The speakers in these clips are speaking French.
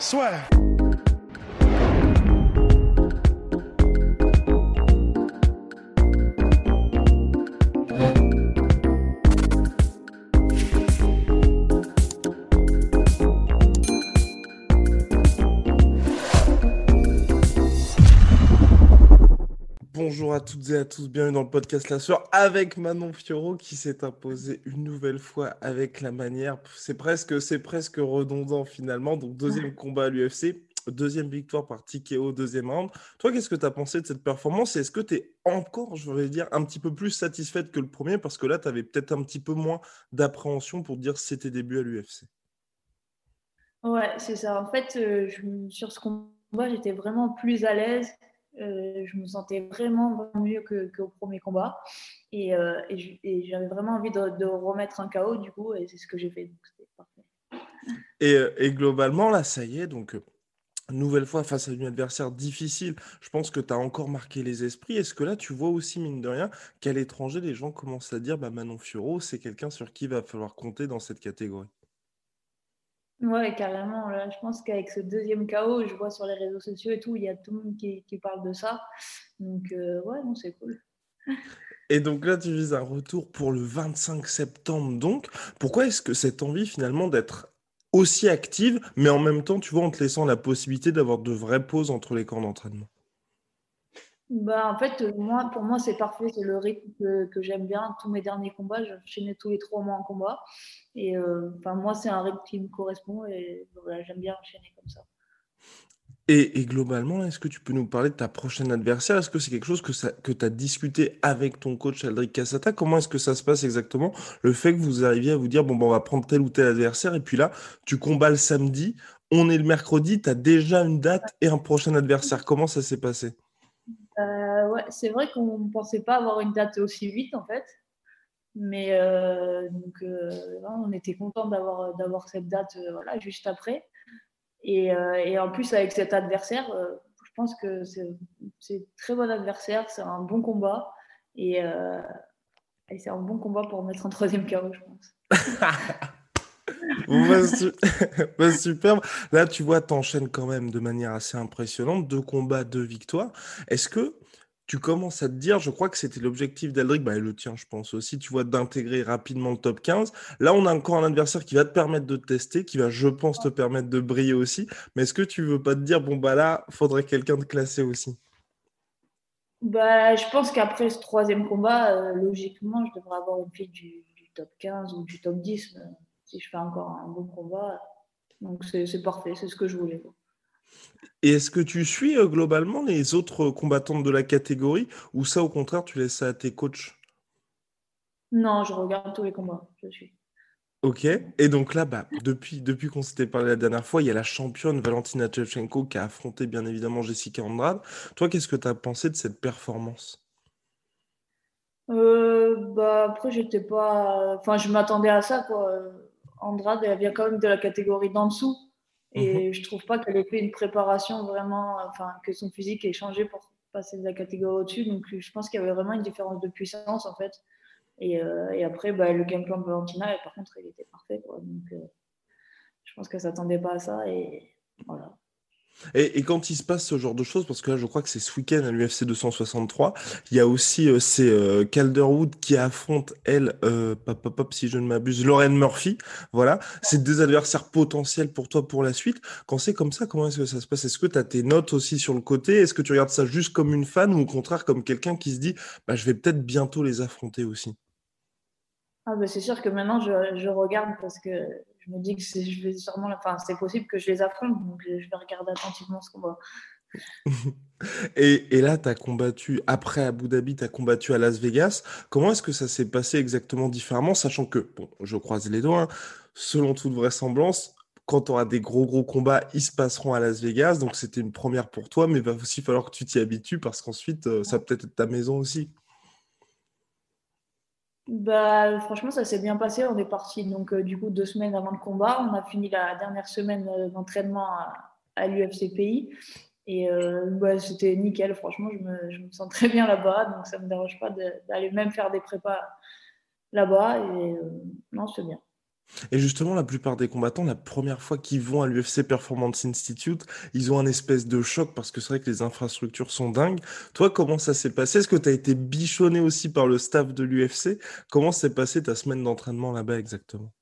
Swear. Bonjour à toutes et à tous, bienvenue dans le podcast La Soeur avec Manon Fioro qui s'est imposé une nouvelle fois avec la manière. C'est presque, c'est presque redondant finalement. Donc deuxième combat à l'UFC, deuxième victoire par TKO, deuxième round. Toi, qu'est-ce que tu as pensé de cette performance? Et est-ce que tu es encore, je voudrais dire, un petit peu plus satisfaite que le premier? Parce que là, tu avais peut-être un petit peu moins d'appréhension pour dire c'était début à l'UFC Ouais, c'est ça. En fait, euh, je, sur ce combat, j'étais vraiment plus à l'aise. Euh, je me sentais vraiment, mieux qu'au premier combat. Et, euh, et j'avais vraiment envie de, remettre un KO, du coup, et c'est ce que j'ai fait. Et, et, globalement, là, ça y est, donc, nouvelle fois face à un adversaire difficile, je pense que tu as encore marqué les esprits. Est-ce que là, tu vois aussi, mine de rien, qu'à l'étranger, les gens commencent à dire bah, Manon Furo, c'est quelqu'un sur qui il va falloir compter dans cette catégorie? Ouais, carrément. Là, je pense qu'avec ce deuxième chaos, je vois sur les réseaux sociaux et tout, il y a tout le monde qui, qui parle de ça. Donc, euh, ouais, non, c'est cool. Et donc là, tu vises un retour pour le 25 septembre. Donc, pourquoi est-ce que cette envie finalement d'être aussi active, mais en même temps, tu vois, en te laissant la possibilité d'avoir de vraies pauses entre les camps d'entraînement? Bah, en fait, moi, pour moi, c'est parfait. C'est le rythme que, j'aime bien. Tous mes derniers combats, j'enchaînais tous les trois mois en combat. Et euh, moi, c'est un rythme qui me correspond et voilà, j'aime bien enchaîner comme ça. Et, et globalement, est-ce que tu peux nous parler de ta prochaine adversaire? Est-ce que c'est quelque chose que, que tu as discuté avec ton coach Aldric Cassata? Comment est-ce que ça se passe exactement? Le fait que vous arriviez à vous dire, bon, ben, on va prendre tel ou tel adversaire, et puis là, tu combats le samedi, on est le mercredi, tu as déjà une date et un prochain adversaire. Comment ça s'est passé? Euh, ouais, c'est vrai qu'on ne pensait pas avoir une date aussi vite en fait. Mais euh, donc, euh, on était content d'avoir, d'avoir cette date voilà, juste après. Et, et, en plus, avec cet adversaire, je pense que c'est, c'est très bon adversaire, c'est un bon combat. Et, et c'est un bon combat pour mettre un troisième KO, je pense. bah, superbe. Là, tu vois, t'enchaînes quand même de manière assez impressionnante. Deux combats, deux victoires. Est-ce que tu commences à te dire, je crois que c'était l'objectif d'Aldric, bah, et le tien, je pense aussi, tu vois, d'intégrer rapidement le top 15. Là, on a encore un adversaire qui va te permettre de tester, qui va, je pense, te permettre de briller aussi. Mais est-ce que tu veux pas te dire, bon, bah là, faudrait quelqu'un de classé aussi? Bah, Je pense qu'après ce troisième combat, euh, logiquement, je devrais avoir une fille du, top 15 ou du top 10 si je fais encore un bon combat. Donc c'est parfait, c'est ce que je voulais. Et est-ce que tu suis euh, globalement les autres combattantes de la catégorie ou ça au contraire tu laisses ça à tes coachs? Non, je regarde tous les combats, je suis. Ok, et donc là, bah, depuis, depuis qu'on s'était parlé la dernière fois, il y a la championne Valentina Shevchenko qui a affronté bien évidemment Jessica Andrade. Toi, qu'est-ce que tu as pensé de cette performance? Euh, bah, Après, j'étais pas. Enfin, je m'attendais à ça, quoi. Andrade, elle vient quand même de la catégorie d'en dessous. Et mhm. je trouve pas qu'elle ait fait une préparation vraiment, enfin, que son physique ait changé pour passer de la catégorie au-dessus. Donc, je pense qu'il y avait vraiment une différence de puissance, en fait. Et, euh, et après, bah, le game plan de Valentina, par contre, il était parfait. Quoi. Donc, euh, je pense qu'elle s'attendait pas à ça. Et voilà. Et, quand il se passe ce genre de choses, parce que là, je crois que c'est ce week-end à l'UFC 263, il y a aussi euh, c'est euh, Calderwood qui affronte elle, euh, si je ne m'abuse, Lauren Murphy. Voilà, c'est deux adversaires potentiels pour toi pour la suite. Quand c'est comme ça, comment est-ce que ça se passe? Est-ce que tu as tes notes aussi sur le côté? Est-ce que tu regardes ça juste comme une fan ou au contraire comme quelqu'un qui se dit, bah, je vais peut-être bientôt les affronter aussi? Ah bah c'est sûr que maintenant je regarde parce que je me dis que je vais sûrement, enfin, c'est possible que je les affronte, donc je vais regarder attentivement ce combat. et, et, là, tu as combattu, après Abu Dhabi, tu as combattu à Las Vegas. Comment est-ce que ça s'est passé exactement différemment, sachant que, bon, je croise les doigts, hein, selon toute vraisemblance, quand tu auras des gros gros combats, ils se passeront à Las Vegas. Donc c'était une première pour toi, mais il va aussi falloir que tu t'y habitues parce qu'ensuite, euh, ça peut être ta maison aussi. Bah, franchement, ça s'est bien passé. On est parti donc euh, du coup deux semaines avant le combat. On a fini la dernière semaine euh, d'entraînement à, l'UFC Pays. Et bah, c'était nickel, franchement, je me, je me, sens très bien là-bas, donc ça ne me dérange pas d'aller même faire des prépas là-bas. Et non, c'est bien. Et justement, la plupart des combattants, la première fois qu'ils vont à l'UFC Performance Institute, ils ont un espèce de choc parce que c'est vrai que les infrastructures sont dingues. Toi, comment ça s'est passé? Est-ce que tu as été bichonné aussi par le staff de l'UFC Comment s'est passée ta semaine d'entraînement là-bas exactement?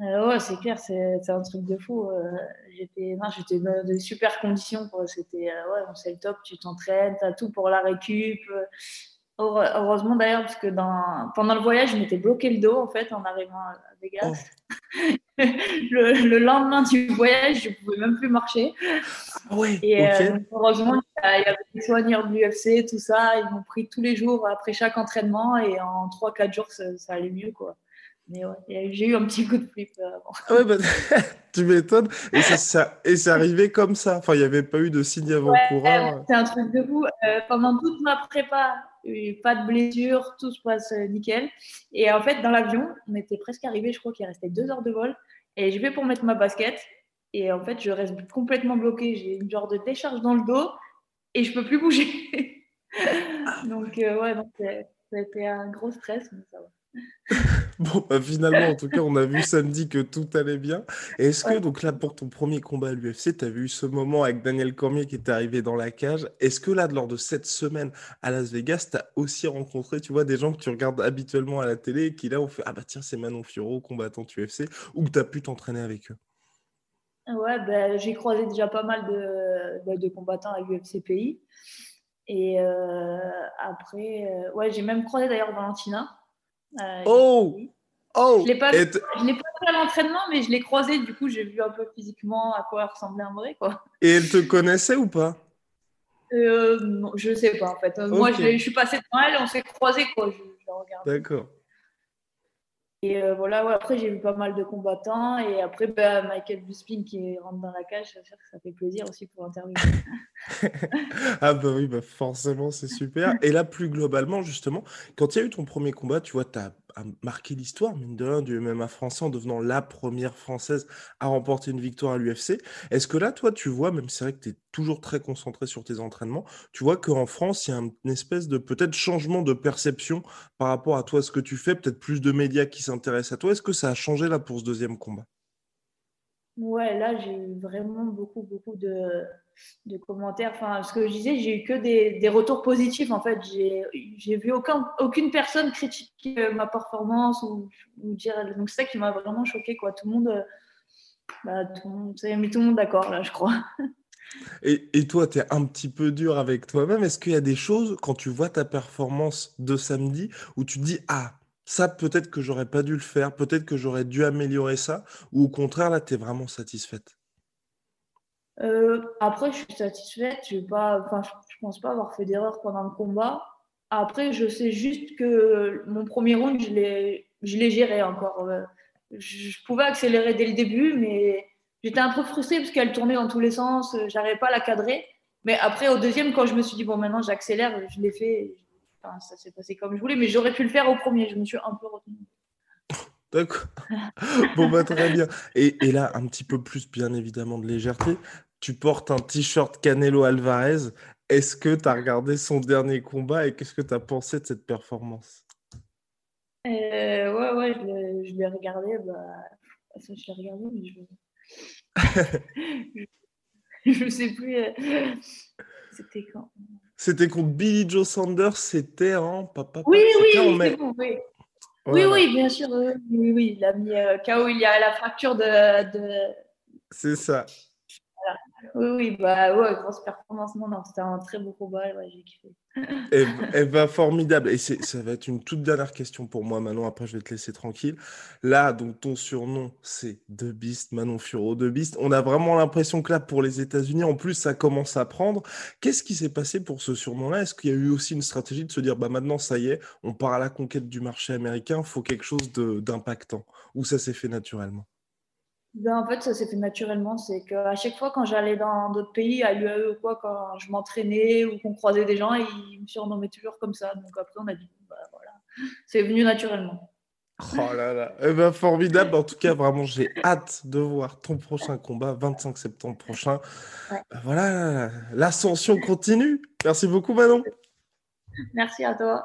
Euh, ouais, c'est clair, c'est un truc de fou. Euh, j'étais dans de super conditions. C'était, euh, ouais, c'est le top, tu t'entraînes, tu as tout pour la récup. Heureusement d'ailleurs, parce que dans... pendant le voyage, je m'étais bloqué le dos en fait en arrivant à Vegas. Oh. le, lendemain du voyage, je ne pouvais même plus marcher. Ah ouais, et euh, heureusement, il y avait des soigneurs de l'UFC, tout ça. Ils m'ont pris tous les jours après chaque entraînement et en 3-4 jours, ça, allait mieux. quoi. Mais ouais, j'ai eu un petit coup de flip euh. Ah ouais, bah, tu m'étonnes. Et ça, et c'est arrivé comme ça? Enfin, il n'y avait pas eu de signe avant-coureur? c'est un truc de fou. Euh, pendant toute ma prépa, pas de blessure, tout se passe euh, nickel. Et en fait, dans l'avion, on était presque arrivé, je crois qu'il restait deux heures de vol. Et je vais pour mettre ma basket. Et en fait, je reste complètement bloqué. J'ai une genre de décharge dans le dos et je peux plus bouger. donc, euh, ouais, donc, ça a été un gros stress, mais ça va. Bon, bah, finalement, en tout cas, on a vu samedi que tout allait bien. est-ce que, donc là, pour ton premier combat à l'UFC, tu as vu ce moment avec Daniel Cormier qui était arrivé dans la cage. Est-ce que là, lors de cette semaine à Las Vegas, tu as aussi rencontré, tu vois, des gens que tu regardes habituellement à la télé et qui là ont fait Ah bah tiens, c'est Manon Fioro, combattant UFC, ou que tu as pu t'entraîner avec eux? Ouais, bah, j'ai croisé déjà pas mal de, bah, de combattants à l'UFC Pays. Et euh, après, euh, ouais, j'ai même croisé d'ailleurs Valentina. Euh, oh! Oh! Je ne l'ai pas, fait à l'entraînement, mais je l'ai croisé. Du coup, j'ai vu un peu physiquement à quoi ressemblait André. Quoi. Et elle te connaissait ou pas? Euh, non, Je ne sais pas en fait. Moi, je, je, suis passée devant elle, on s'est croisés. Quoi. D'accord. Et euh, voilà, après, j'ai vu pas mal de combattants. Et après, bah, Michael Buspin qui rentre dans la cage, ça, ça fait plaisir aussi pour interviewer. ah bah oui, bah forcément, c'est super. Et là, plus globalement, justement, quand il y a eu ton premier combat, tu vois, tu as marqué l'histoire, mine de rien, du MMA français en devenant la première française à remporter une victoire à l'UFC. Est-ce que là, toi, tu vois, même si c'est vrai que tu es toujours très concentré sur tes entraînements, tu vois qu'en France, il y a une espèce de peut-être changement de perception par rapport à toi, ce que tu fais, peut-être plus de médias qui s'intéressent à toi? Est-ce que ça a changé là pour ce deuxième combat? Ouais, là, j'ai eu vraiment beaucoup, beaucoup de, de commentaires. Enfin, ce que je disais, j'ai eu que des, des, retours positifs. En fait, j'ai vu aucun, aucune personne critiquer euh, ma performance ou, dire. Donc, c'est ça qui m'a vraiment choqué. Quoi. Tout le monde, bah, tout le monde, ça a mis tout le monde d'accord, là, je crois. Et, et toi, tu es un petit peu dur avec toi-même. Est-ce qu'il y a des choses, quand tu vois ta performance de samedi, où tu te dis Ah, ça, peut-être que j'aurais pas dû le faire, peut-être que j'aurais dû améliorer ça, ou au contraire, là, tu es vraiment satisfaite euh, Après, je suis satisfaite. Je ne pense pas avoir fait d'erreur pendant le combat. Après, je sais juste que mon premier round, je l'ai géré encore. Euh, je pouvais accélérer dès le début, mais j'étais un peu frustrée parce qu'elle tournait dans tous les sens. J'arrivais pas à la cadrer. Mais après, au deuxième, quand je me suis dit, bon, maintenant j'accélère, je l'ai fait ça s'est passé comme je voulais, mais j'aurais pu le faire au premier. Je me suis un peu retenue. D'accord. bon, bah, très bien. Et, et, là, un petit peu plus, bien évidemment, de légèreté. Tu portes un t-shirt Canelo Alvarez. Est-ce que tu as regardé son dernier combat et qu'est-ce que tu as pensé de cette performance? Euh, Ouais, ouais, je l'ai regardé. Bah... je l'ai regardé, mais je. je sais plus. Euh, c'était quand? C'était contre Billy Joe Sanders, c'était en papa. Oui, oui, oui, oui. Oui, oui, bien sûr. Oui, oui, il a mis euh, KO, il y a la fracture de. de... C'est ça. Oui, oui, bah grosse performance. Non, c'était un très beau combat, ouais, j'ai kiffé. et, et bah, formidable. Et ça va être une toute dernière question pour moi, Manon. Après, je vais te laisser tranquille. Là, donc, ton surnom, c'est The Beast, Manon Furo, The Beast. On a vraiment l'impression que là, pour les États-Unis, en plus, ça commence à prendre. Qu'est-ce qui s'est passé pour ce surnom-là? Est-ce qu'il y a eu aussi une stratégie de se dire, bah maintenant, ça y est, on part à la conquête du marché américain, faut quelque chose d'impactant? Ou ça s'est fait naturellement? Ben, en fait, ça s'est fait naturellement. C'est qu'à chaque fois, quand j'allais dans d'autres pays, à l'UAE ou quoi, quand je m'entraînais ou qu'on croisait des gens, ils me surnommaient toujours comme ça. Donc après, on a dit, bah, voilà, c'est venu naturellement. Oh là là, eh ben, formidable. En tout cas, vraiment, j'ai hâte de voir ton prochain combat, 25 septembre prochain. Ben, voilà, l'ascension continue. Merci beaucoup, Manon. Merci à toi.